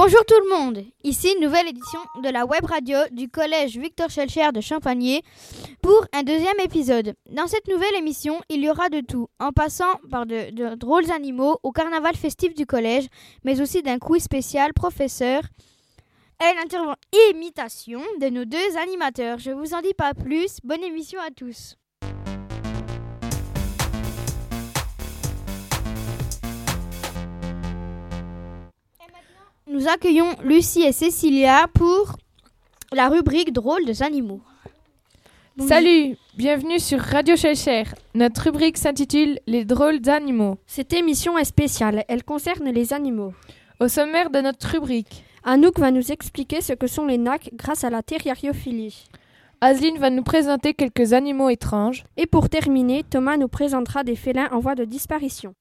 Bonjour tout le monde, ici une nouvelle édition de la web radio du collège Victor Schellcher de Champagné pour un deuxième épisode. Dans cette nouvelle émission, il y aura de tout, en passant par de, de drôles animaux au carnaval festif du collège, mais aussi d'un quiz spécial professeur et l'intervention imitation de nos deux animateurs. Je vous en dis pas plus, bonne émission à tous. Nous accueillons Lucie et Cécilia pour la rubrique Drôles des animaux. Salut, bienvenue sur Radio Chelcher. Notre rubrique s'intitule Les drôles d'animaux. Cette émission est spéciale, elle concerne les animaux. Au sommaire de notre rubrique, Anouk va nous expliquer ce que sont les nacs grâce à la terriariophilie. Aseline va nous présenter quelques animaux étranges. Et pour terminer, Thomas nous présentera des félins en voie de disparition.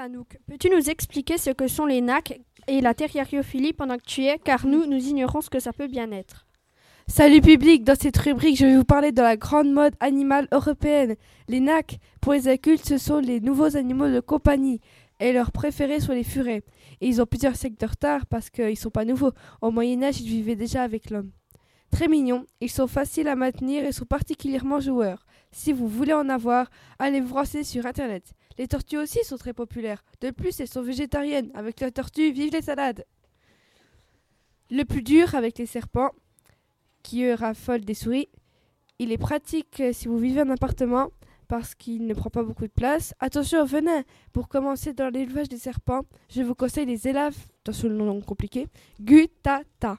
Anouk, peux-tu nous expliquer ce que sont les nacs et la terriariophilie pendant que tu es, car nous, nous ignorons ce que ça peut bien être. Salut public, dans cette rubrique, je vais vous parler de la grande mode animale européenne. Les nacs, pour les adultes, ce sont les nouveaux animaux de compagnie, et leurs préférés sont les furets. Et ils ont plusieurs siècles de retard parce qu'ils sont pas nouveaux. Au Moyen-Âge, ils vivaient déjà avec l'homme. Très mignons, ils sont faciles à maintenir et sont particulièrement joueurs. Si vous voulez en avoir, allez vous renseigner sur internet. Les tortues aussi sont très populaires. De plus, elles sont végétariennes. Avec la tortue, vive les salades. Le plus dur avec les serpents, qui raffolent des souris. Il est pratique euh, si vous vivez en appartement parce qu'il ne prend pas beaucoup de place. Attention au venin. Pour commencer dans l'élevage des serpents, je vous conseille les élèves, attention le nom compliqué, Gutata.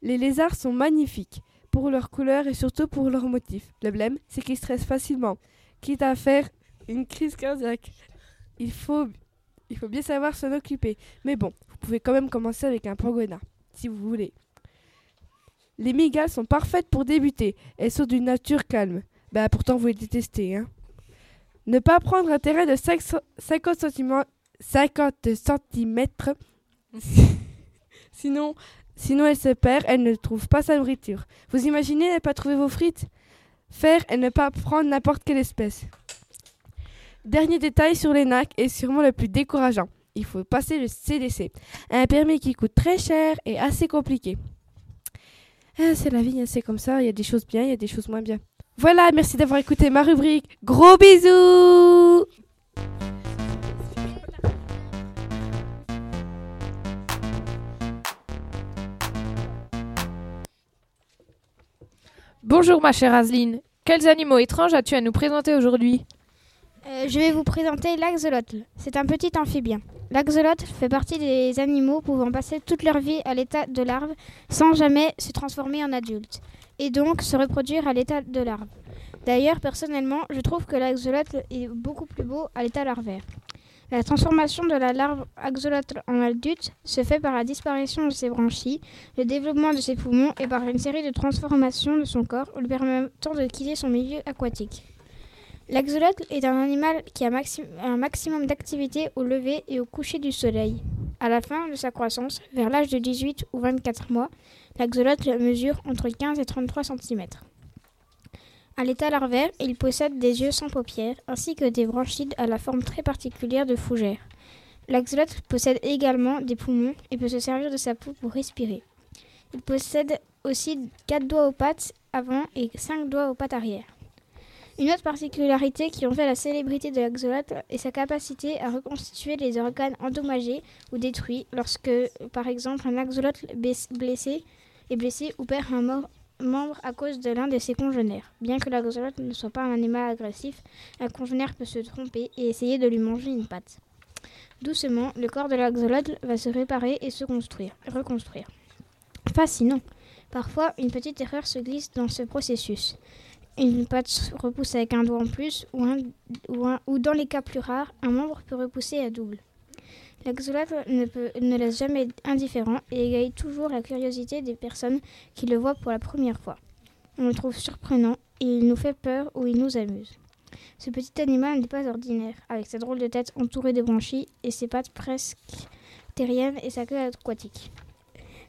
Les lézards sont magnifiques pour leur couleur et surtout pour leur motif. Le problème, c'est qu'ils stressent facilement, quitte à faire une crise cardiaque. Il faut, il faut bien savoir s'en occuper. Mais bon, vous pouvez quand même commencer avec un pangolin, si vous voulez. Les migales sont parfaites pour débuter. Elles sont d'une nature calme. Bah pourtant vous les détestez, hein. Ne pas prendre un terrain de 5 so- 50 cm, 50 cm. sinon, sinon elle se perd, elle ne trouve pas sa nourriture. Vous imaginez ne pas trouver vos frites? Faire et ne pas prendre n'importe quelle espèce. Dernier détail sur les nacs et sûrement le plus décourageant. Il faut passer le CDC. Un permis qui coûte très cher et assez compliqué. Ah, c'est la vie, hein, c'est comme ça. Il y a des choses bien, il y a des choses moins bien. Voilà, merci d'avoir écouté ma rubrique. Gros bisous Bonjour ma chère Aseline. Quels animaux étranges as-tu à nous présenter aujourd'hui Euh, je vais vous présenter l'axolotl. C'est un petit amphibien. L'axolotl fait partie des animaux pouvant passer toute leur vie à l'état de larve sans jamais se transformer en adulte et donc se reproduire à l'état de larve. D'ailleurs, personnellement, je trouve que l'axolotl est beaucoup plus beau à l'état larvaire. La transformation de la larve axolotl en adulte se fait par la disparition de ses branchies, le développement de ses poumons et par une série de transformations de son corps lui permettant de quitter son milieu aquatique. L'axolotl est un animal qui a un maximum d'activité au lever et au coucher du soleil. À la fin de sa croissance, vers l'âge de 18 ou 24 mois, l'axolotl mesure entre 15 et 33 cm. À l'état larvaire, il possède des yeux sans paupières ainsi que des branchies à la forme très particulière de fougère. L'axolotl possède également des poumons et peut se servir de sa peau pour respirer. Il possède aussi 4 doigts aux pattes avant et 5 doigts aux pattes arrière. Une autre particularité qui en fait la célébrité de l'axolotl est sa capacité à reconstituer les organes endommagés ou détruits lorsque, par exemple, un axolotl bless- blessé est blessé ou perd un mor- membre à cause de l'un de ses congénères. Bien que l'axolotl ne soit pas un animal agressif, un congénère peut se tromper et essayer de lui manger une patte. Doucement, le corps de l'axolotl va se réparer et se construire, reconstruire. Fascinant. Parfois, une petite erreur se glisse dans ce processus une patte repousse avec un doigt en plus, ou dans les cas plus rares, un membre peut repousser à double. Peut- ne laisse jamais indifférent et égaye toujours la curiosité des personnes qui le voient pour la première fois. On le trouve surprenant et il nous fait peur ou il nous amuse. Ce petit animal n'est pas ordinaire, avec sa drôle de tête entourée de branchies et ses pattes presque terriennes et sa queue aquatique.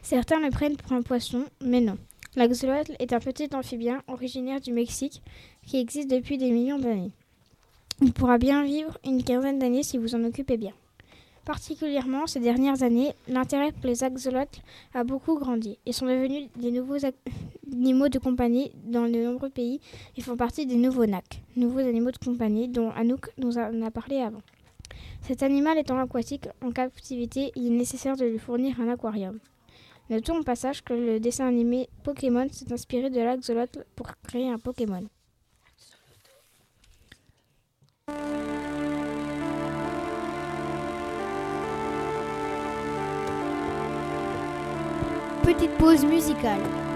Certains le prennent pour un poisson, mais non. L'axolotl est un petit amphibien originaire du Mexique qui existe depuis des millions d'années. Il pourra bien vivre une quinzaine d'années si vous en occupez bien. Particulièrement ces dernières années, l'intérêt pour les axolotls a beaucoup grandi et sont devenus des nouveaux animaux de compagnie dans de nombreux pays et font partie des nouveaux NAC, nouveaux animaux de compagnie dont Anouk nous en a parlé avant. Cet animal étant aquatique en captivité, il est nécessaire de lui fournir un aquarium. Notons au passage que le dessin animé Pokémon s'est inspiré de l'axolotl pour créer un Pokémon. Petite pause musicale.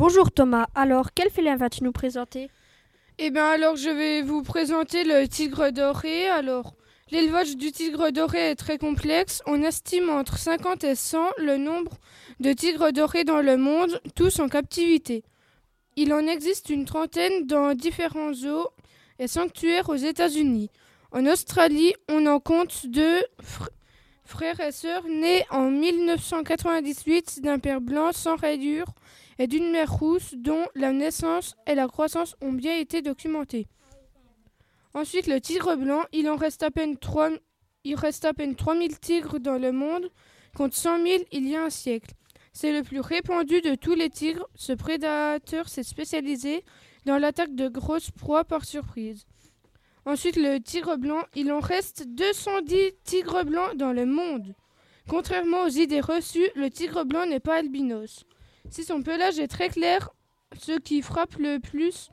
Bonjour Thomas, alors quel félin vas-tu nous présenter? Eh bien alors je vais vous présenter le tigre doré. Alors L'élevage du tigre doré est très complexe. On estime entre 50 et 100 le nombre de tigres dorés dans le monde, tous en captivité. Il en existe une trentaine dans différents zoos et sanctuaires aux États-Unis. En Australie, on en compte deux frères et sœurs nés en 1998 d'un père blanc sans rayures et d'une mère rousse dont la naissance et la croissance ont bien été documentées. Ensuite, le tigre blanc, il en reste à peine 3, il reste à peine 3000 tigres dans le monde, contre 100 000 il y a un siècle. C'est le plus répandu de tous les tigres. Ce prédateur s'est spécialisé dans l'attaque de grosses proies par surprise. Ensuite, le tigre blanc, il en reste 210 tigres blancs dans le monde. Contrairement aux idées reçues, le tigre blanc n'est pas albinos. Si son pelage est très clair, ce qui frappe le plus,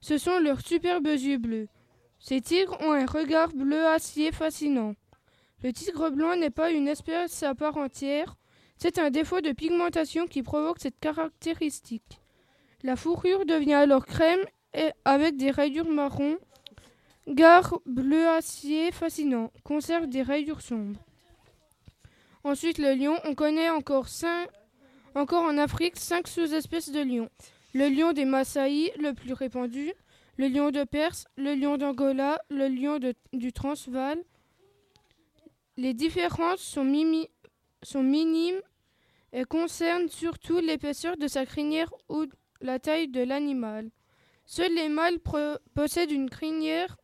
ce sont leurs superbes yeux bleus. Ces tigres ont un regard bleu acier fascinant. Le tigre blanc n'est pas une espèce à part entière, c'est un défaut de pigmentation qui provoque cette caractéristique. La fourrure devient alors crème et avec des rayures marron. Gare bleu acier fascinant, conserve des rayures sombres. Ensuite, le lion, on connaît encore, encore en Afrique cinq sous-espèces de lions. Le lion des Maasai, le plus répandu, le lion de Perse, le lion d'Angola, le lion du Transvaal. Les différences sont, minimes et concernent surtout l'épaisseur de sa crinière ou la taille de l'animal. Seuls les mâles possèdent une crinière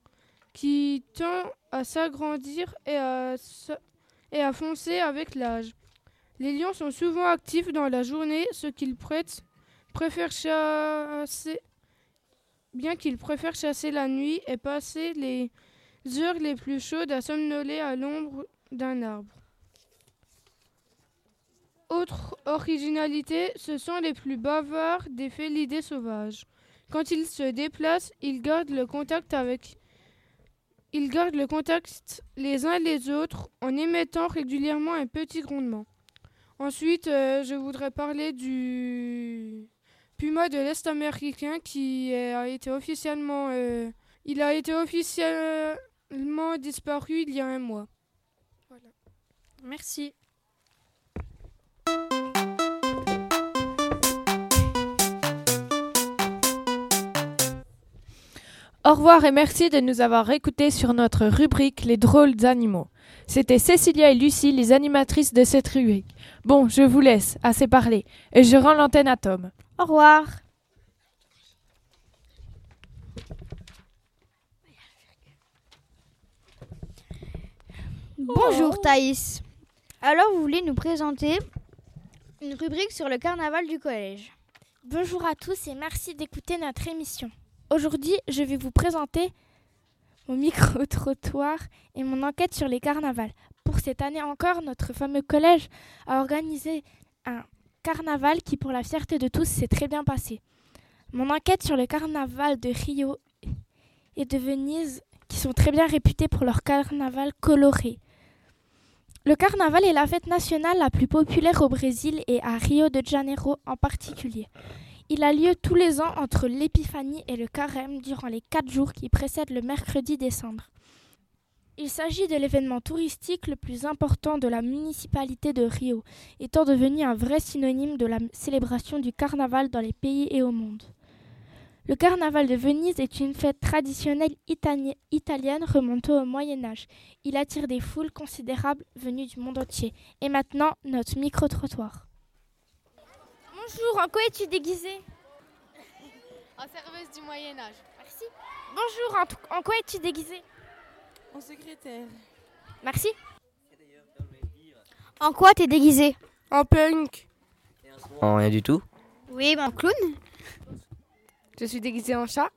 qui tend à s'agrandir et à foncer avec l'âge. Les lions sont souvent actifs dans la journée, ce qu'ils préfèrent chasser bien qu'il préfère chasser la nuit et passer les heures les plus chaudes à somnoler à l'ombre d'un arbre. Autre originalité, ce sont les plus bavards des félidés sauvages. Quand ils se déplacent, ils gardent le contact avec ils gardent le contact les uns les autres en émettant régulièrement un petit grondement. Ensuite, euh, je voudrais parler du Puma de l'Est américain qui a été officiellement, euh, il a été officiellement disparu il y a un mois. Voilà. Merci. Au revoir et merci de nous avoir écoutés sur notre rubrique Les drôles d'animaux. C'était Cécilia et Lucie, les animatrices de cette rubrique. Bon, je vous laisse, assez parler, et je rends l'antenne à Tom. Au revoir. Bonjour Thaïs. Alors vous voulez nous présenter une rubrique sur le carnaval du collège? Bonjour à tous et merci d'écouter notre émission. Aujourd'hui, je vais vous présenter mon micro-trottoir et mon enquête sur les carnavals. Pour cette année encore, notre fameux collège a organisé un carnaval qui, pour la fierté de tous, s'est très bien passé. Mon enquête sur le carnaval de Rio et de Venise, qui sont très bien réputés pour leur carnaval coloré. Le carnaval est la fête nationale la plus populaire au Brésil et à Rio de Janeiro en particulier. Il a lieu tous les ans entre l'épiphanie et le carême durant les quatre jours qui précèdent le mercredi décembre. Il s'agit de l'événement touristique le plus important de la municipalité de Rio, étant devenu un vrai synonyme de la célébration du carnaval dans les pays et au monde. Le carnaval de Venise est une fête traditionnelle italienne remontant au Moyen Âge. Il attire des foules considérables venues du monde entier. Et maintenant, notre micro-trottoir. Bonjour, en quoi es-tu déguisée En serveuse du Moyen Âge. Merci. Bonjour, en quoi es-tu déguisée en secrétaire. Merci. En quoi t'es déguisé? En punk. En rien du tout Oui, en clown. Je suis déguisé en chat.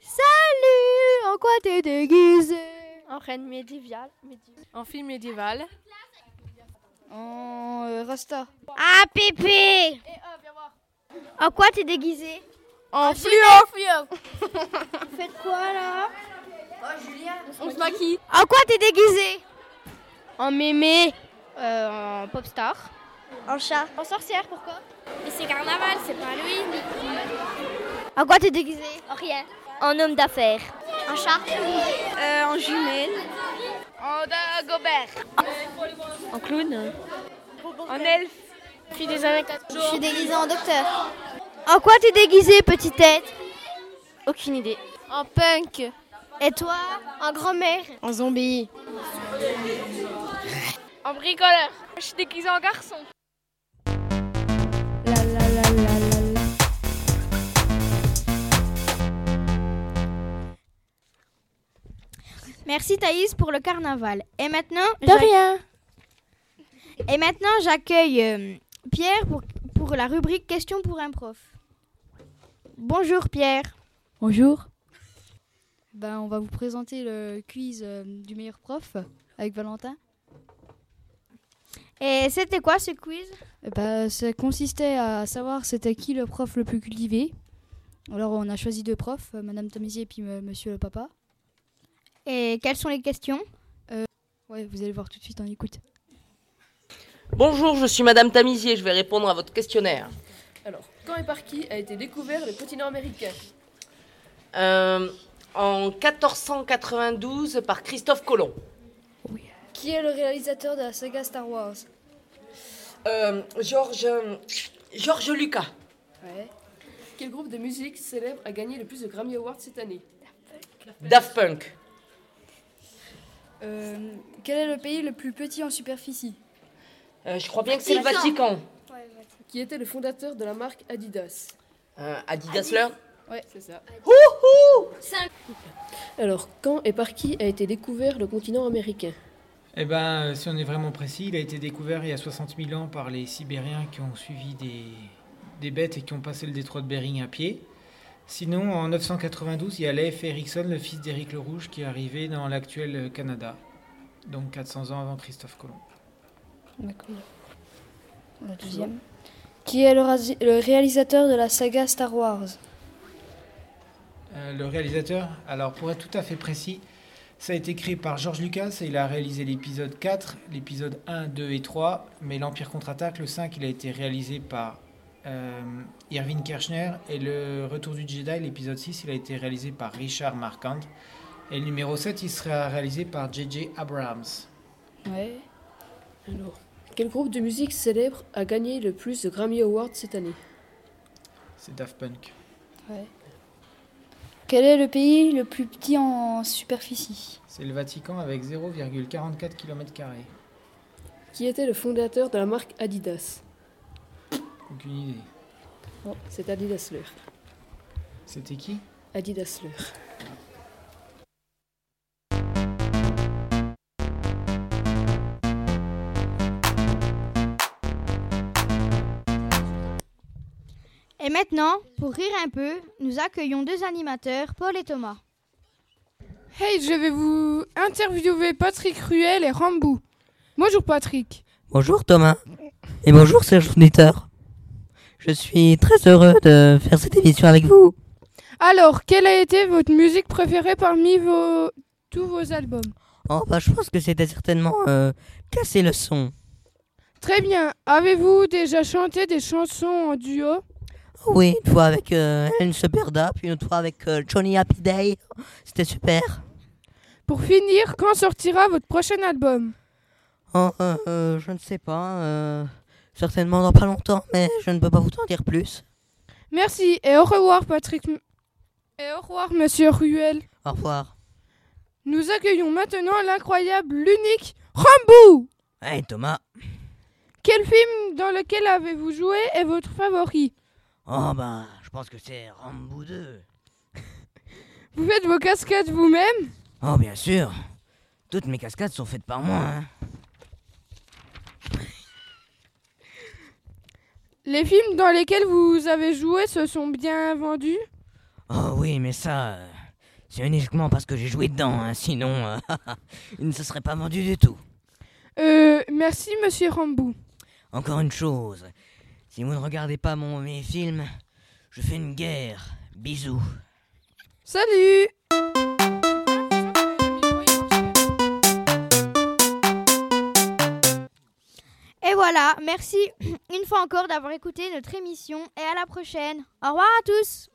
Salut En quoi t'es déguisé? En reine médiévale. En fille médiévale. En euh, rasta. Ah, Pépé En quoi t'es déguisé En fluo Vous faites quoi là Oh, Julien, on se maquille. En quoi t'es déguisé En mémé. Euh, en pop star. En chat. En sorcière, pourquoi Et c'est carnaval, c'est pas lui. En quoi t'es déguisé En rien. En homme d'affaires. En chat euh, En jumelle. En Dagobert. En clown. En elfe. Puis des années 80. Je suis déguisée en docteur. En quoi t'es déguisée, petite tête? Aucune idée. En punk. Et toi? En grand-mère. En zombie. En bricoleur. Je suis déguisée en garçon. Merci Thaïs pour le carnaval. Et maintenant, De rien. et maintenant j'accueille euh, Pierre pour, pour la rubrique Question pour un prof. Bonjour Pierre. Bonjour. Ben, on va vous présenter le quiz euh, du meilleur prof avec Valentin. Et c'était quoi ce quiz? Eh ben, ça consistait à savoir c'était qui le prof le plus cultivé. Alors on a choisi deux profs, euh, Madame Tamisier et puis Monsieur le Papa. Et quelles sont les questions Ouais, vous allez voir tout de suite, on écoute. Bonjour, je suis Madame Tamisier, je vais répondre à votre questionnaire. Alors, quand et par qui a été découvert le continent américain Euh, en 1492 par Christophe Colomb. Qui est le réalisateur de la saga Star Wars Euh, Georges Georges Lucas. Ouais. Quel groupe de musique célèbre a gagné le plus de Grammy Awards cette année Daft Punk. Euh, quel est le pays le plus petit en superficie Euh, je crois bien que c'est le Vatican. Qui était le fondateur de la marque Adidas Euh, Adidas Learn. Ouais, c'est ça. Wouhou Alors, quand et par qui a été découvert le continent américain Eh ben, si on est vraiment précis, il a été découvert il y a 60 000 ans par les Sibériens qui ont suivi des, des bêtes et qui ont passé le détroit de Bering à pied. Sinon, en 992, il y a Leif Erikson, le fils d'Éric le Rouge, qui est arrivé dans l'actuel Canada. Donc 400 ans avant Christophe Colomb. D'accord. La deuxième. Qui est le, le réalisateur de la saga Star Wars? Euh, le réalisateur, alors pour être tout à fait précis, ça a été créé par George Lucas et il a réalisé l'épisode 4, l'épisode 1, 2 et 3, mais l'Empire contre-attaque, le 5, il a été réalisé par euh, Irving Kershner et le Retour du Jedi, l'épisode 6, il a été réalisé par Richard Marquand et le numéro 7, il sera réalisé par J.J. Abrams. Ouais. Alors, quel groupe de musique célèbre a gagné le plus de Grammy Awards cette année? C'est Daft Punk. Ouais. Quel est le pays le plus petit en superficie? C'est le Vatican avec 0,44 km. Qui était le fondateur de la marque Adidas? Aucune idée. Oh, c'est Adidas Lear. C'était qui? Adidas Lear. Et maintenant, pour rire un peu, nous accueillons deux animateurs, Paul et Thomas. Hey, je vais vous interviewer Patrick Ruel et Rambou. Bonjour Patrick. Bonjour Thomas. Et bonjour Serge Auditeur. Je suis très heureux de faire cette émission avec vous. Alors, quelle a été votre musique préférée parmi vos... tous vos albums? Oh bah je pense que c'était certainement euh, casser le son. Très bien. Avez-vous déjà chanté des chansons en duo? Oui, une fois avec euh, Helen Seperda, puis une autre fois avec euh, Johnny Happy Day. C'était super. Pour finir, quand sortira votre prochain album? Oh, euh, je ne sais pas. Certainement dans pas longtemps, mais je ne peux pas vous en dire plus. Merci et au revoir Patrick. Et au revoir Monsieur Ruel. Au revoir. Nous accueillons maintenant l'incroyable, l'unique Rambou. Hey Thomas. Quel film dans lequel avez-vous joué est votre favori? Oh bah je pense que c'est Rambo 2. Vous faites vos cascades vous-même? Oh bien sûr. Toutes mes cascades sont faites par moi. Hein. Les films dans lesquels vous avez joué se sont bien vendus? Oh oui, mais ça, euh, c'est uniquement parce que j'ai joué dedans. hein, Sinon, euh, il ne se serait pas vendu du tout. Euh, merci Monsieur Rambou. Encore une chose, si vous ne regardez pas mon, mes films, je fais une guerre. Bisous. Salut Et voilà, merci une fois encore d'avoir écouté notre émission et à la prochaine. Au revoir à tous